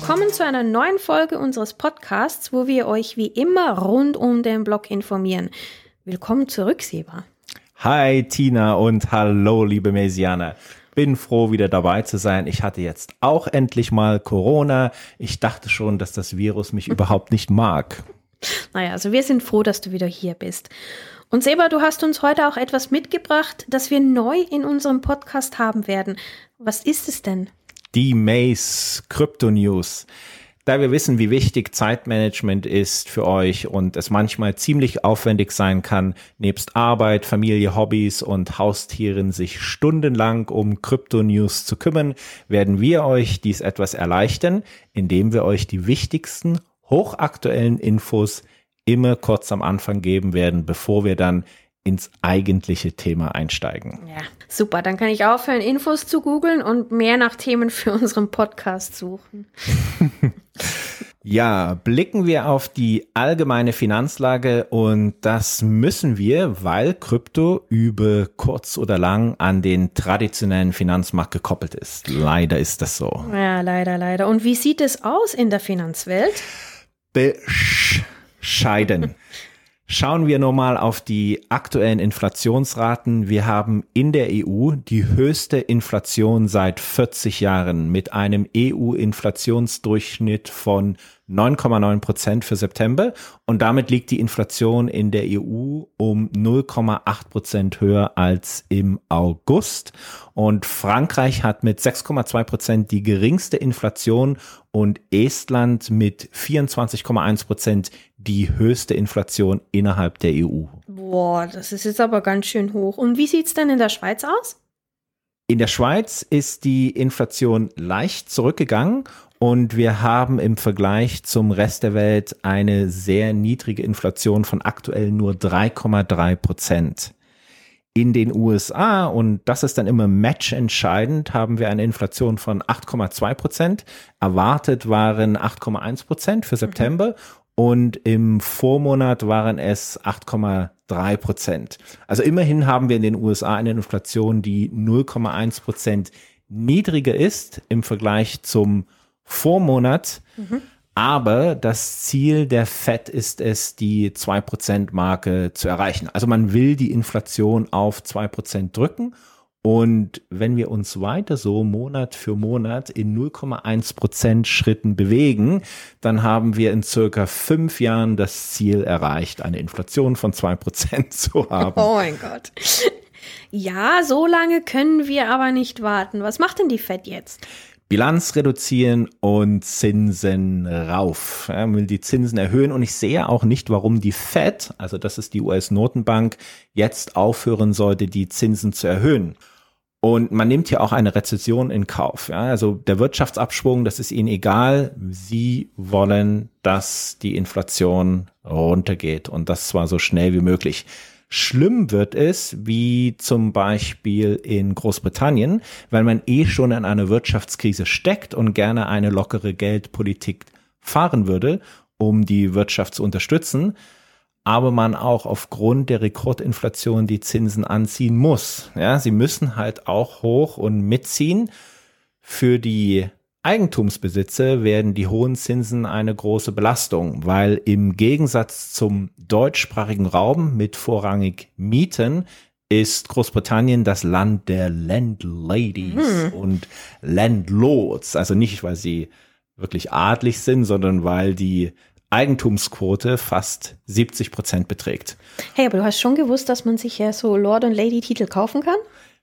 Willkommen zu einer neuen Folge unseres Podcasts, wo wir euch wie immer rund um den Blog informieren. Willkommen zurück, Seba. Hi Tina und hallo liebe Messianer. Bin froh, wieder dabei zu sein. Ich hatte jetzt auch endlich mal Corona. Ich dachte schon, dass das Virus mich überhaupt nicht mag. Naja, also wir sind froh, dass du wieder hier bist. Und Seba, du hast uns heute auch etwas mitgebracht, das wir neu in unserem Podcast haben werden. Was ist es denn? Die Maze Crypto News. Da wir wissen, wie wichtig Zeitmanagement ist für euch und es manchmal ziemlich aufwendig sein kann, nebst Arbeit, Familie, Hobbys und Haustieren sich stundenlang um Krypto-News zu kümmern, werden wir euch dies etwas erleichtern, indem wir euch die wichtigsten, hochaktuellen Infos immer kurz am Anfang geben werden, bevor wir dann ins eigentliche Thema einsteigen. Ja, super. Dann kann ich aufhören, Infos zu googeln und mehr nach Themen für unseren Podcast suchen. Ja, blicken wir auf die allgemeine Finanzlage und das müssen wir, weil Krypto über kurz oder lang an den traditionellen Finanzmarkt gekoppelt ist. Leider ist das so. Ja, leider, leider. Und wie sieht es aus in der Finanzwelt? Bescheiden. Schauen wir nochmal auf die aktuellen Inflationsraten. Wir haben in der EU die höchste Inflation seit 40 Jahren mit einem EU-Inflationsdurchschnitt von 9,9 Prozent für September und damit liegt die Inflation in der EU um 0,8 Prozent höher als im August. Und Frankreich hat mit 6,2 Prozent die geringste Inflation und Estland mit 24,1 Prozent die höchste Inflation innerhalb der EU. Boah, das ist jetzt aber ganz schön hoch. Und wie sieht's denn in der Schweiz aus? In der Schweiz ist die Inflation leicht zurückgegangen und wir haben im Vergleich zum Rest der Welt eine sehr niedrige Inflation von aktuell nur 3,3 Prozent. In den USA, und das ist dann immer matchentscheidend, haben wir eine Inflation von 8,2 Prozent. Erwartet waren 8,1 Prozent für September mhm. und im Vormonat waren es 8,3 Prozent. Also immerhin haben wir in den USA eine Inflation, die 0,1 Prozent niedriger ist im Vergleich zum Vormonat. Mhm. Aber das Ziel der FED ist es, die 2%-Marke zu erreichen. Also man will die Inflation auf 2% drücken. Und wenn wir uns weiter so Monat für Monat in 0,1% Schritten bewegen, dann haben wir in circa fünf Jahren das Ziel erreicht, eine Inflation von 2% zu haben. Oh mein Gott. Ja, so lange können wir aber nicht warten. Was macht denn die FED jetzt? Bilanz reduzieren und Zinsen rauf. Ja, will die Zinsen erhöhen und ich sehe auch nicht, warum die Fed, also das ist die US-Notenbank, jetzt aufhören sollte, die Zinsen zu erhöhen. Und man nimmt hier auch eine Rezession in Kauf. Ja, also der Wirtschaftsabschwung, das ist ihnen egal. Sie wollen, dass die Inflation runtergeht und das zwar so schnell wie möglich. Schlimm wird es, wie zum Beispiel in Großbritannien, weil man eh schon in einer Wirtschaftskrise steckt und gerne eine lockere Geldpolitik fahren würde, um die Wirtschaft zu unterstützen, aber man auch aufgrund der Rekordinflation die Zinsen anziehen muss. Ja, sie müssen halt auch hoch und mitziehen. Für die Eigentumsbesitzer werden die hohen Zinsen eine große Belastung, weil im Gegensatz zum deutschsprachigen Raum mit vorrangig Mieten ist Großbritannien das Land der Landladies hm. und Landlords. Also nicht, weil sie wirklich adlig sind, sondern weil die Eigentumsquote fast 70 Prozent beträgt. Hey, aber du hast schon gewusst, dass man sich ja so Lord- und Lady-Titel kaufen kann?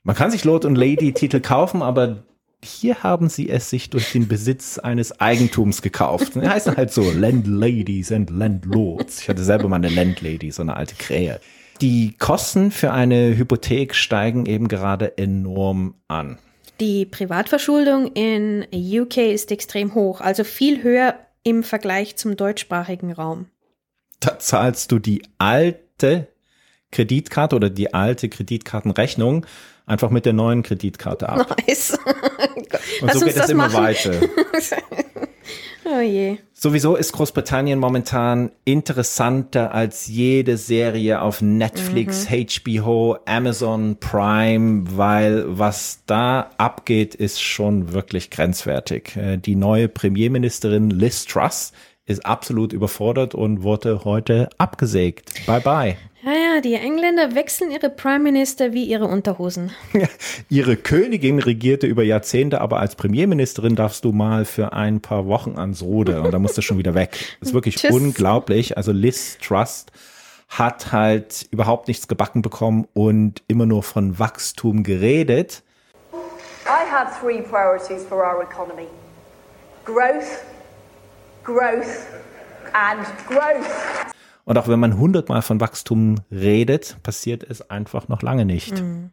Man kann sich Lord- und Lady-Titel kaufen, aber hier haben sie es sich durch den Besitz eines Eigentums gekauft. Die heißen halt so Landladies and Landlords. Ich hatte selber mal eine Landlady, so eine alte Krähe. Die Kosten für eine Hypothek steigen eben gerade enorm an. Die Privatverschuldung in UK ist extrem hoch, also viel höher im Vergleich zum deutschsprachigen Raum. Da zahlst du die alte Kreditkarte oder die alte Kreditkartenrechnung einfach mit der neuen Kreditkarte ab. Nice. Und so geht es immer weiter. Oh je. Sowieso ist Großbritannien momentan interessanter als jede Serie auf Netflix, mhm. HBO, Amazon Prime, weil was da abgeht, ist schon wirklich grenzwertig. Äh, die neue Premierministerin Liz Truss ist absolut überfordert und wurde heute abgesägt. Bye bye. Ja, ja, die Engländer wechseln ihre Prime Minister wie ihre Unterhosen. ihre Königin regierte über Jahrzehnte, aber als Premierministerin darfst du mal für ein paar Wochen ans Ruder und da musst du schon wieder weg. Das ist wirklich unglaublich. Also Liz Trust hat halt überhaupt nichts gebacken bekommen und immer nur von Wachstum geredet. I have three priorities for our economy. Growth, growth and growth. Und auch wenn man hundertmal von Wachstum redet, passiert es einfach noch lange nicht. Mhm.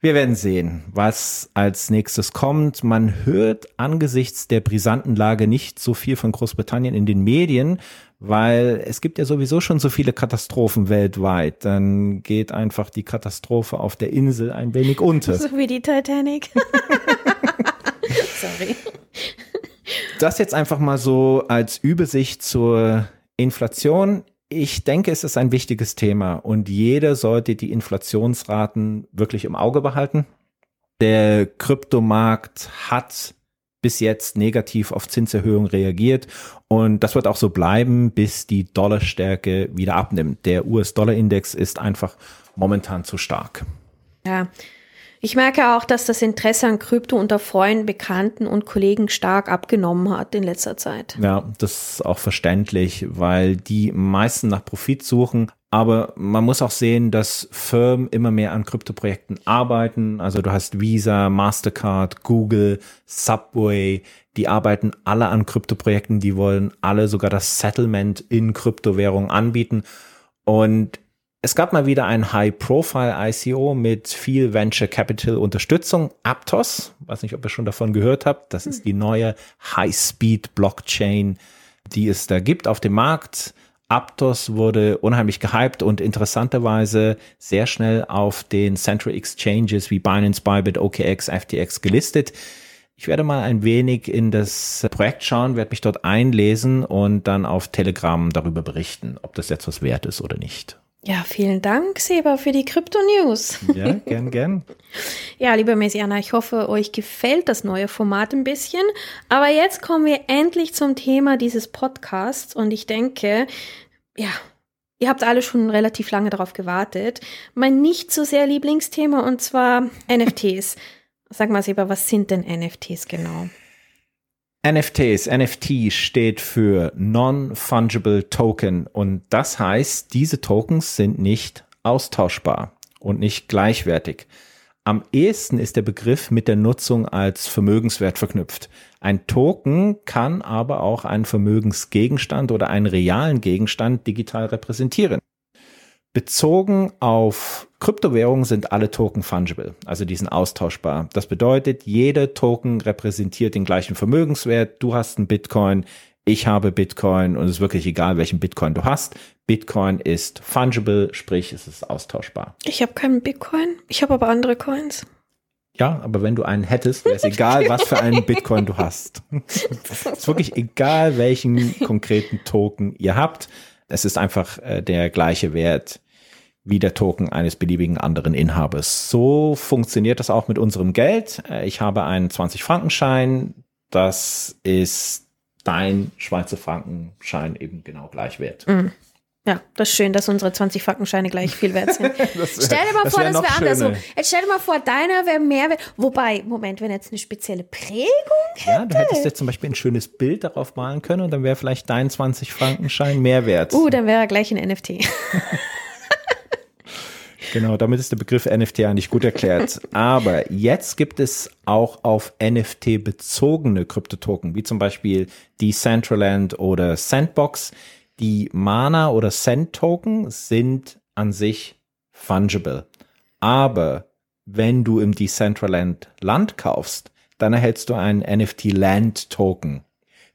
Wir werden sehen, was als nächstes kommt. Man hört angesichts der brisanten Lage nicht so viel von Großbritannien in den Medien, weil es gibt ja sowieso schon so viele Katastrophen weltweit. Dann geht einfach die Katastrophe auf der Insel ein wenig unter. So wie die Titanic. Sorry. Das jetzt einfach mal so als Übersicht zur Inflation. Ich denke, es ist ein wichtiges Thema und jeder sollte die Inflationsraten wirklich im Auge behalten. Der Kryptomarkt hat bis jetzt negativ auf Zinserhöhungen reagiert und das wird auch so bleiben, bis die Dollarstärke wieder abnimmt. Der US-Dollar-Index ist einfach momentan zu stark. Ja, ich merke auch, dass das Interesse an Krypto unter Freunden, Bekannten und Kollegen stark abgenommen hat in letzter Zeit. Ja, das ist auch verständlich, weil die meisten nach Profit suchen. Aber man muss auch sehen, dass Firmen immer mehr an Kryptoprojekten arbeiten. Also du hast Visa, Mastercard, Google, Subway, die arbeiten alle an Kryptoprojekten. Die wollen alle sogar das Settlement in Kryptowährung anbieten. Und es gab mal wieder ein High-Profile-ICO mit viel Venture Capital Unterstützung. Aptos, weiß nicht, ob ihr schon davon gehört habt, das ist die neue High-Speed-Blockchain, die es da gibt auf dem Markt. Aptos wurde unheimlich gehypt und interessanterweise sehr schnell auf den Central Exchanges wie Binance, Bybit, OKX, FTX gelistet. Ich werde mal ein wenig in das Projekt schauen, werde mich dort einlesen und dann auf Telegram darüber berichten, ob das jetzt was wert ist oder nicht. Ja, vielen Dank, Seba, für die Krypto-News. Ja, gern, gern. ja, liebe Messiana, ich hoffe, euch gefällt das neue Format ein bisschen. Aber jetzt kommen wir endlich zum Thema dieses Podcasts und ich denke, ja, ihr habt alle schon relativ lange darauf gewartet. Mein nicht so sehr Lieblingsthema und zwar NFTs. Sag mal, Seba, was sind denn NFTs genau? NFTs, NFT steht für Non-Fungible Token und das heißt, diese Tokens sind nicht austauschbar und nicht gleichwertig. Am ehesten ist der Begriff mit der Nutzung als Vermögenswert verknüpft. Ein Token kann aber auch einen Vermögensgegenstand oder einen realen Gegenstand digital repräsentieren. Bezogen auf Kryptowährungen sind alle Token fungible, also die sind austauschbar. Das bedeutet, jeder Token repräsentiert den gleichen Vermögenswert. Du hast einen Bitcoin, ich habe Bitcoin und es ist wirklich egal, welchen Bitcoin du hast. Bitcoin ist fungible, sprich es ist austauschbar. Ich habe keinen Bitcoin, ich habe aber andere Coins. Ja, aber wenn du einen hättest, wäre es egal, was für einen Bitcoin du hast. es ist wirklich egal, welchen konkreten Token ihr habt. Es ist einfach äh, der gleiche Wert wie der Token eines beliebigen anderen Inhabers. So funktioniert das auch mit unserem Geld. Äh, ich habe einen 20-Frankenschein. Das ist dein Schweizer Frankenschein eben genau gleich wert. Mhm. Ja, das ist schön, dass unsere 20 Frankenscheine gleich viel wert sind. das, stell dir mal vor, das wäre andersrum. Jetzt stell dir mal vor, deiner wäre mehr wert. Wobei, Moment, wenn jetzt eine spezielle Prägung hätte. Ja, du hättest jetzt zum Beispiel ein schönes Bild darauf malen können und dann wäre vielleicht dein 20 Frankenschein mehr wert. Uh, dann wäre er gleich ein NFT. Genau, damit ist der Begriff NFT eigentlich gut erklärt. Aber jetzt gibt es auch auf NFT bezogene Kryptotoken, wie zum Beispiel Decentraland oder Sandbox. Die Mana oder Cent Token sind an sich fungible. Aber wenn du im Decentraland Land kaufst, dann erhältst du einen NFT Land Token,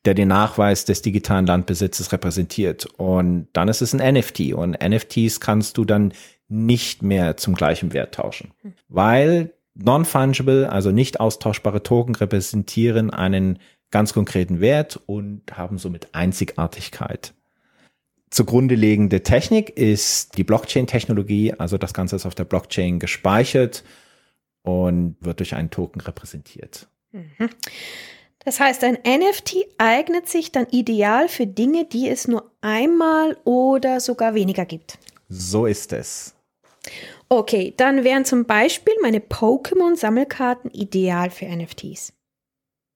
der den Nachweis des digitalen Landbesitzes repräsentiert. Und dann ist es ein NFT. Und NFTs kannst du dann nicht mehr zum gleichen Wert tauschen. Weil non-fungible, also nicht austauschbare Token repräsentieren einen ganz konkreten Wert und haben somit Einzigartigkeit. Zugrunde liegende Technik ist die Blockchain-Technologie, also das Ganze ist auf der Blockchain gespeichert und wird durch einen Token repräsentiert. Mhm. Das heißt, ein NFT eignet sich dann ideal für Dinge, die es nur einmal oder sogar weniger gibt. So ist es. Okay, dann wären zum Beispiel meine Pokémon-Sammelkarten ideal für NFTs.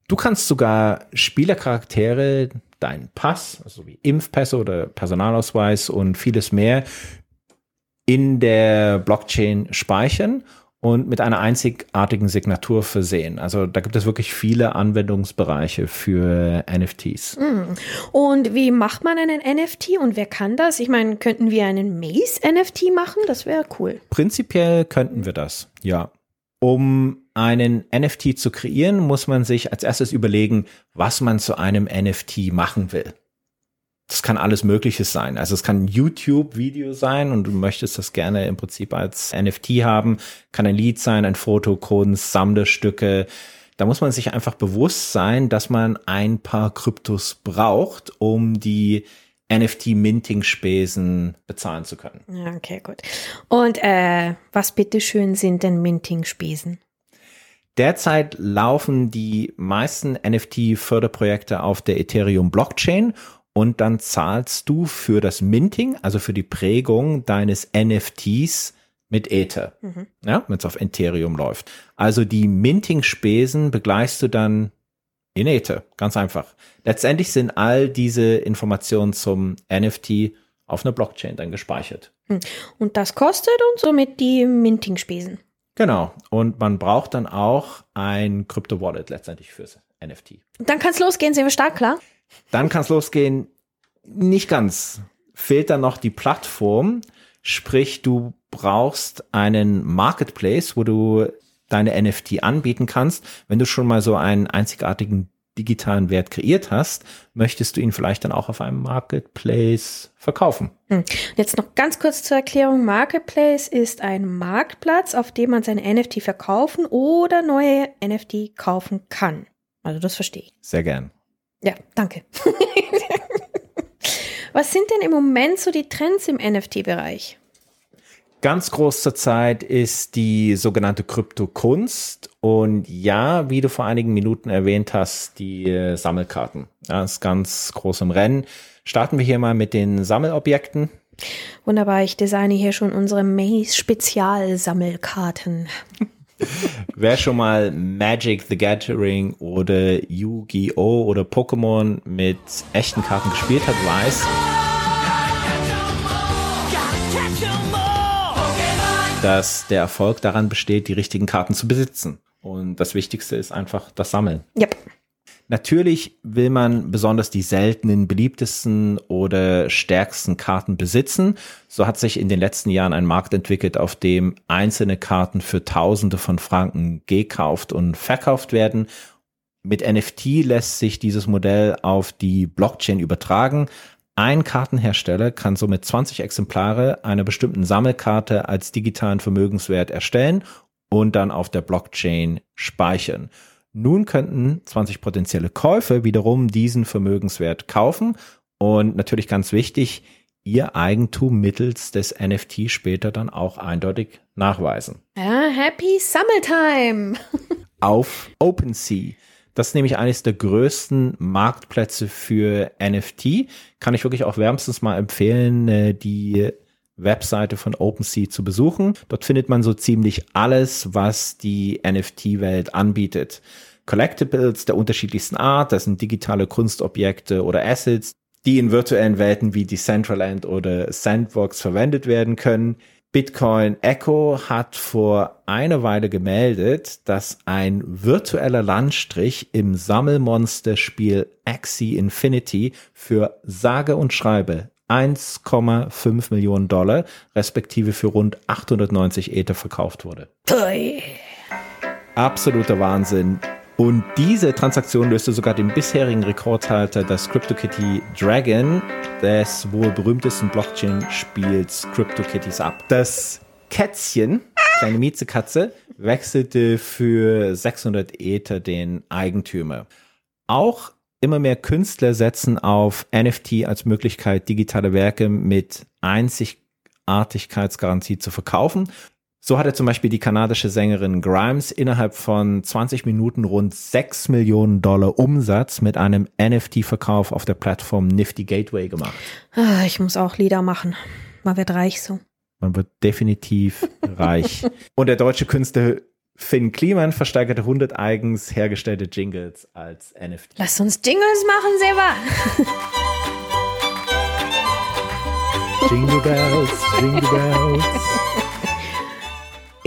Du kannst sogar Spielercharaktere, deinen Pass, also wie Impfpässe oder Personalausweis und vieles mehr in der Blockchain speichern und mit einer einzigartigen Signatur versehen. Also da gibt es wirklich viele Anwendungsbereiche für NFTs. Hm. Und wie macht man einen NFT und wer kann das? Ich meine, könnten wir einen Maze-NFT machen? Das wäre cool. Prinzipiell könnten wir das, ja. Um einen NFT zu kreieren, muss man sich als erstes überlegen, was man zu einem NFT machen will. Das kann alles Mögliches sein. Also es kann ein YouTube-Video sein und du möchtest das gerne im Prinzip als NFT haben. Kann ein Lied sein, ein Foto, Kunst, Sammlerstücke. Da muss man sich einfach bewusst sein, dass man ein paar Kryptos braucht, um die NFT-Minting-Spesen bezahlen zu können. Okay, gut. Und äh, was bitteschön sind denn Minting-Spesen? Derzeit laufen die meisten NFT-Förderprojekte auf der Ethereum-Blockchain und dann zahlst du für das Minting, also für die Prägung deines NFTs mit Ether, mhm. ja, wenn es auf Ethereum läuft. Also die Minting-Spesen begleichst du dann in Ether, ganz einfach. Letztendlich sind all diese Informationen zum NFT auf einer Blockchain dann gespeichert. Hm. Und das kostet uns somit die Minting-Spesen. Genau. Und man braucht dann auch ein Crypto-Wallet letztendlich fürs NFT. Dann kann es losgehen, sind wir stark klar? Dann kann es losgehen. Nicht ganz. Fehlt dann noch die Plattform. Sprich, du brauchst einen Marketplace, wo du deine NFT anbieten kannst. Wenn du schon mal so einen einzigartigen digitalen Wert kreiert hast, möchtest du ihn vielleicht dann auch auf einem Marketplace verkaufen. Hm. Jetzt noch ganz kurz zur Erklärung. Marketplace ist ein Marktplatz, auf dem man seine NFT verkaufen oder neue NFT kaufen kann. Also das verstehe ich. Sehr gern. Ja, danke. Was sind denn im Moment so die Trends im NFT-Bereich? Ganz groß zurzeit ist die sogenannte Kryptokunst und ja, wie du vor einigen Minuten erwähnt hast, die äh, Sammelkarten. Das ist ganz groß im Rennen. Starten wir hier mal mit den Sammelobjekten. Wunderbar, ich designe hier schon unsere Maze-Spezial-Sammelkarten. Wer schon mal Magic the Gathering oder Yu-Gi-Oh! oder Pokémon mit echten Karten gespielt hat, weiß, dass der Erfolg daran besteht, die richtigen Karten zu besitzen. Und das Wichtigste ist einfach das Sammeln. Yep. Natürlich will man besonders die seltenen, beliebtesten oder stärksten Karten besitzen. So hat sich in den letzten Jahren ein Markt entwickelt, auf dem einzelne Karten für Tausende von Franken gekauft und verkauft werden. Mit NFT lässt sich dieses Modell auf die Blockchain übertragen. Ein Kartenhersteller kann somit 20 Exemplare einer bestimmten Sammelkarte als digitalen Vermögenswert erstellen und dann auf der Blockchain speichern. Nun könnten 20 potenzielle Käufer wiederum diesen Vermögenswert kaufen und natürlich ganz wichtig, ihr Eigentum mittels des NFT später dann auch eindeutig nachweisen. Ja, happy Summertime! Auf OpenSea. Das ist nämlich eines der größten Marktplätze für NFT. Kann ich wirklich auch wärmstens mal empfehlen, äh, die Webseite von OpenSea zu besuchen. Dort findet man so ziemlich alles, was die NFT-Welt anbietet. Collectibles der unterschiedlichsten Art, das sind digitale Kunstobjekte oder Assets, die in virtuellen Welten wie Decentraland oder Sandbox verwendet werden können. Bitcoin Echo hat vor einer Weile gemeldet, dass ein virtueller Landstrich im Sammelmonster-Spiel Axie Infinity für sage und schreibe 1,5 Millionen Dollar, respektive für rund 890 Ether verkauft wurde. Absoluter Wahnsinn. Und diese Transaktion löste sogar den bisherigen Rekordhalter des CryptoKitty Dragon, des wohl berühmtesten Blockchain-Spiels CryptoKitties ab. Das Kätzchen, kleine Miezekatze, wechselte für 600 Ether den Eigentümer. auch immer mehr Künstler setzen auf NFT als Möglichkeit, digitale Werke mit Einzigartigkeitsgarantie zu verkaufen. So hatte zum Beispiel die kanadische Sängerin Grimes innerhalb von 20 Minuten rund 6 Millionen Dollar Umsatz mit einem NFT-Verkauf auf der Plattform Nifty Gateway gemacht. Ah, ich muss auch Lieder machen. Man wird reich so. Man wird definitiv reich. Und der deutsche Künstler Finn Kliman versteigerte 100 eigens hergestellte Jingles als NFT. Lass uns Jingles machen, Seba. Jingle Bells, Jingle Bells.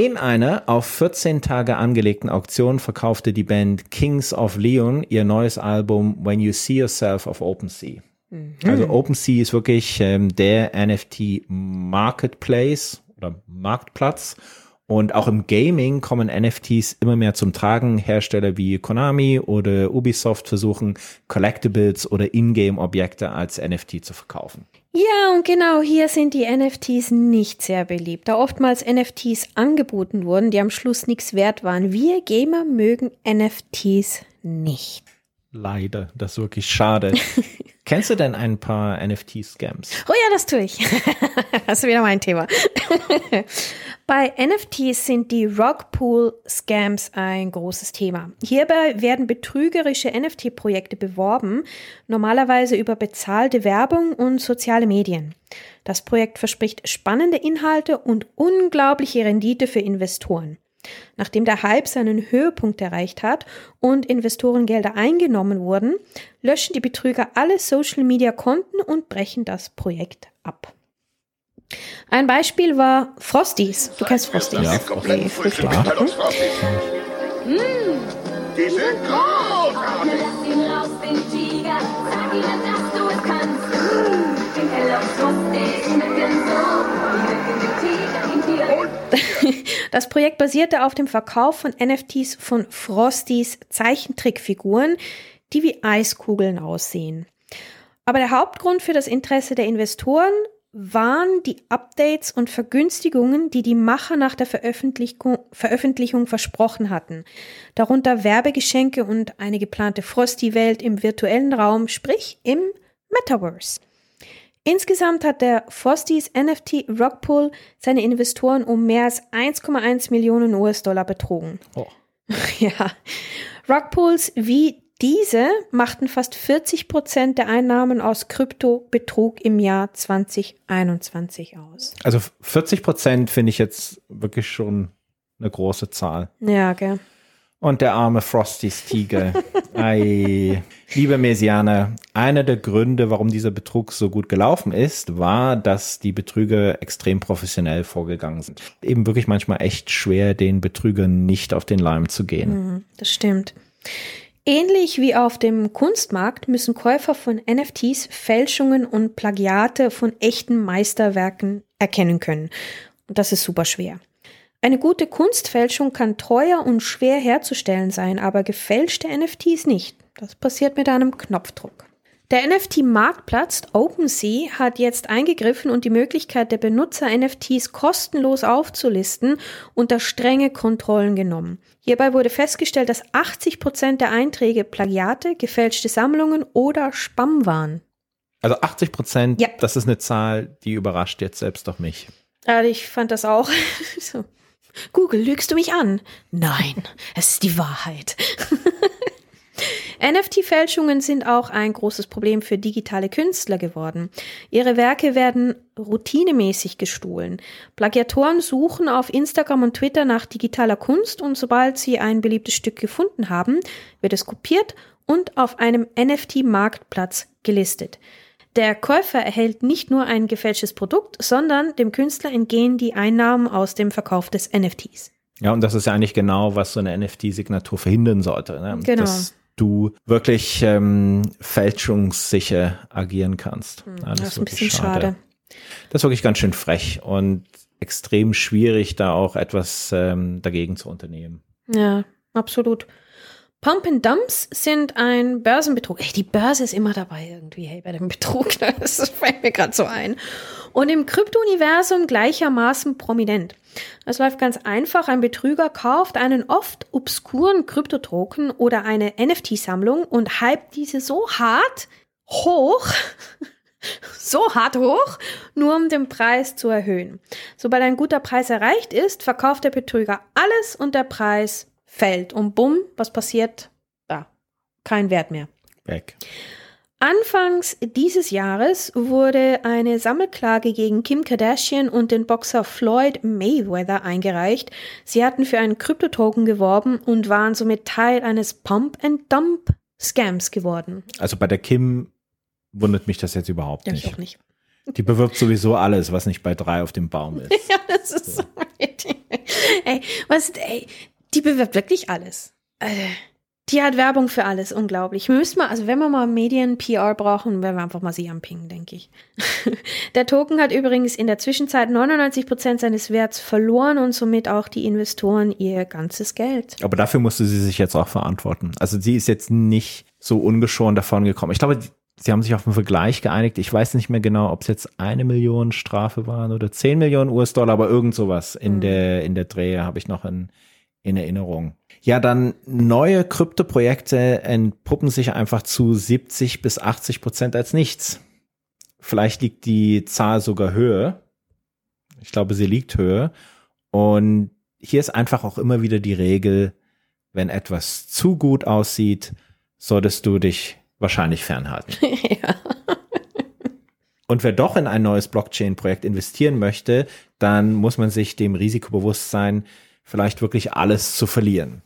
In einer auf 14 Tage angelegten Auktion verkaufte die Band Kings of Leon ihr neues Album When You See Yourself auf OpenSea. Mhm. Also OpenSea ist wirklich ähm, der NFT Marketplace oder Marktplatz und auch im Gaming kommen NFTs immer mehr zum Tragen. Hersteller wie Konami oder Ubisoft versuchen, Collectibles oder Ingame-Objekte als NFT zu verkaufen. Ja, und genau hier sind die NFTs nicht sehr beliebt, da oftmals NFTs angeboten wurden, die am Schluss nichts wert waren. Wir Gamer mögen NFTs nicht. Leider, das ist wirklich schade. Kennst du denn ein paar NFT-Scams? Oh ja, das tue ich. das ist wieder mein Thema. Bei NFTs sind die Rockpool-Scams ein großes Thema. Hierbei werden betrügerische NFT-Projekte beworben, normalerweise über bezahlte Werbung und soziale Medien. Das Projekt verspricht spannende Inhalte und unglaubliche Rendite für Investoren. Nachdem der Hype seinen Höhepunkt erreicht hat und Investorengelder eingenommen wurden, löschen die Betrüger alle Social-Media-Konten und brechen das Projekt ab. Ein Beispiel war Frosties. Du kennst Frosties. Ja, die Früchte. Mmh. Die sind großartig. Das Projekt basierte auf dem Verkauf von NFTs von Frosties Zeichentrickfiguren, die wie Eiskugeln aussehen. Aber der Hauptgrund für das Interesse der Investoren waren die Updates und Vergünstigungen, die die Macher nach der Veröffentlichung, Veröffentlichung versprochen hatten. Darunter Werbegeschenke und eine geplante Frosty-Welt im virtuellen Raum, sprich im Metaverse. Insgesamt hat der Frosties NFT Rockpool seine Investoren um mehr als 1,1 Millionen US-Dollar betrogen. Oh. Ja. Rockpools wie diese machten fast 40 Prozent der Einnahmen aus Kryptobetrug im Jahr 2021 aus. Also 40 Prozent finde ich jetzt wirklich schon eine große Zahl. Ja, gell. Und der arme Frostys Tiger. Ei. Liebe Mesianer, einer der Gründe, warum dieser Betrug so gut gelaufen ist, war, dass die Betrüger extrem professionell vorgegangen sind. Eben wirklich manchmal echt schwer, den Betrügern nicht auf den Leim zu gehen. Mhm, das stimmt. Ähnlich wie auf dem Kunstmarkt müssen Käufer von NFTs Fälschungen und Plagiate von echten Meisterwerken erkennen können. Und das ist super schwer. Eine gute Kunstfälschung kann teuer und schwer herzustellen sein, aber gefälschte NFTs nicht. Das passiert mit einem Knopfdruck. Der NFT-Marktplatz OpenSea hat jetzt eingegriffen und die Möglichkeit der Benutzer, NFTs kostenlos aufzulisten, unter strenge Kontrollen genommen. Hierbei wurde festgestellt, dass 80 Prozent der Einträge Plagiate, gefälschte Sammlungen oder Spam waren. Also 80 Prozent, ja. das ist eine Zahl, die überrascht jetzt selbst doch mich. Also ich fand das auch. so. Google, lügst du mich an? Nein, es ist die Wahrheit. NFT-Fälschungen sind auch ein großes Problem für digitale Künstler geworden. Ihre Werke werden routinemäßig gestohlen. Plagiatoren suchen auf Instagram und Twitter nach digitaler Kunst und sobald sie ein beliebtes Stück gefunden haben, wird es kopiert und auf einem NFT-Marktplatz gelistet. Der Käufer erhält nicht nur ein gefälschtes Produkt, sondern dem Künstler entgehen die Einnahmen aus dem Verkauf des NFTs. Ja, und das ist ja eigentlich genau, was so eine NFT-Signatur verhindern sollte. Ne? Genau. Dass du wirklich ähm, fälschungssicher agieren kannst. Hm, das, das, ist ein bisschen schade. schade. Das ist wirklich ganz schön frech und extrem schwierig, da auch etwas ähm, dagegen zu unternehmen. Ja, absolut. Pump and Dumps sind ein Börsenbetrug. Ey, die Börse ist immer dabei irgendwie, hey, bei dem Betrug. Das fällt mir gerade so ein. und im Krypto-Universum gleichermaßen prominent. Es läuft ganz einfach. Ein Betrüger kauft einen oft obskuren Kryptotoken oder eine NFT-Sammlung und hypt diese so hart hoch, so hart hoch, nur um den Preis zu erhöhen. Sobald ein guter Preis erreicht ist, verkauft der Betrüger alles und der Preis fällt. Und bumm, was passiert? Da, kein Wert mehr. Weg. Anfangs dieses Jahres wurde eine Sammelklage gegen Kim Kardashian und den Boxer Floyd Mayweather eingereicht. Sie hatten für einen Kryptotoken geworben und waren somit Teil eines Pump-and-Dump-Scams geworden. Also bei der Kim wundert mich das jetzt überhaupt Ja, nicht. ich auch nicht. Die bewirbt sowieso alles, was nicht bei drei auf dem Baum ist. Ja, das ist so. ey, was, ey, die bewirbt wirklich alles. Äh, die hat Werbung für alles, unglaublich. Wir müssen mal, also wenn wir mal Medien-PR brauchen, werden wir einfach mal sie anpingen, denke ich. Der Token hat übrigens in der Zwischenzeit 99 Prozent seines Werts verloren und somit auch die Investoren ihr ganzes Geld. Aber dafür musste sie sich jetzt auch verantworten. Also sie ist jetzt nicht so ungeschoren davon gekommen. Ich glaube, sie haben sich auf einen Vergleich geeinigt. Ich weiß nicht mehr genau, ob es jetzt eine Million Strafe waren oder 10 Millionen US-Dollar, aber irgend sowas in Mhm. der, in der Drehe habe ich noch in, in Erinnerung. Ja, dann neue Kryptoprojekte entpuppen sich einfach zu 70 bis 80 Prozent als nichts. Vielleicht liegt die Zahl sogar höher. Ich glaube, sie liegt höher. Und hier ist einfach auch immer wieder die Regel, wenn etwas zu gut aussieht, solltest du dich wahrscheinlich fernhalten. ja. Und wer doch in ein neues Blockchain-Projekt investieren möchte, dann muss man sich dem Risiko bewusst sein, vielleicht wirklich alles zu verlieren.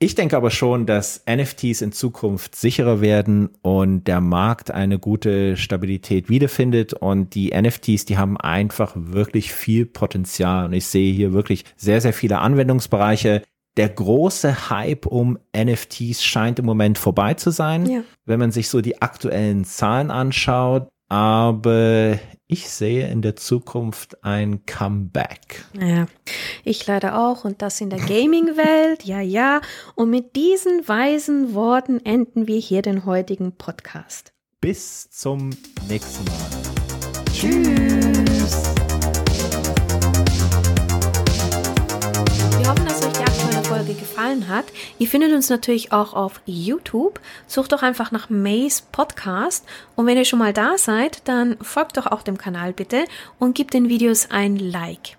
Ich denke aber schon, dass NFTs in Zukunft sicherer werden und der Markt eine gute Stabilität wiederfindet und die NFTs, die haben einfach wirklich viel Potenzial und ich sehe hier wirklich sehr, sehr viele Anwendungsbereiche. Der große Hype um NFTs scheint im Moment vorbei zu sein, Ja. wenn man sich so die aktuellen Zahlen anschaut. Aber ich sehe in der Zukunft ein Comeback. Ja, ich leider auch und das in der Gaming-Welt, ja, ja. Und mit diesen weisen Worten enden wir hier den heutigen Podcast. Bis zum nächsten Mal. Tschüss. Gefallen hat. Ihr findet uns natürlich auch auf YouTube. Sucht doch einfach nach Maze Podcast. Und wenn ihr schon mal da seid, dann folgt doch auch dem Kanal bitte und gebt den Videos ein Like.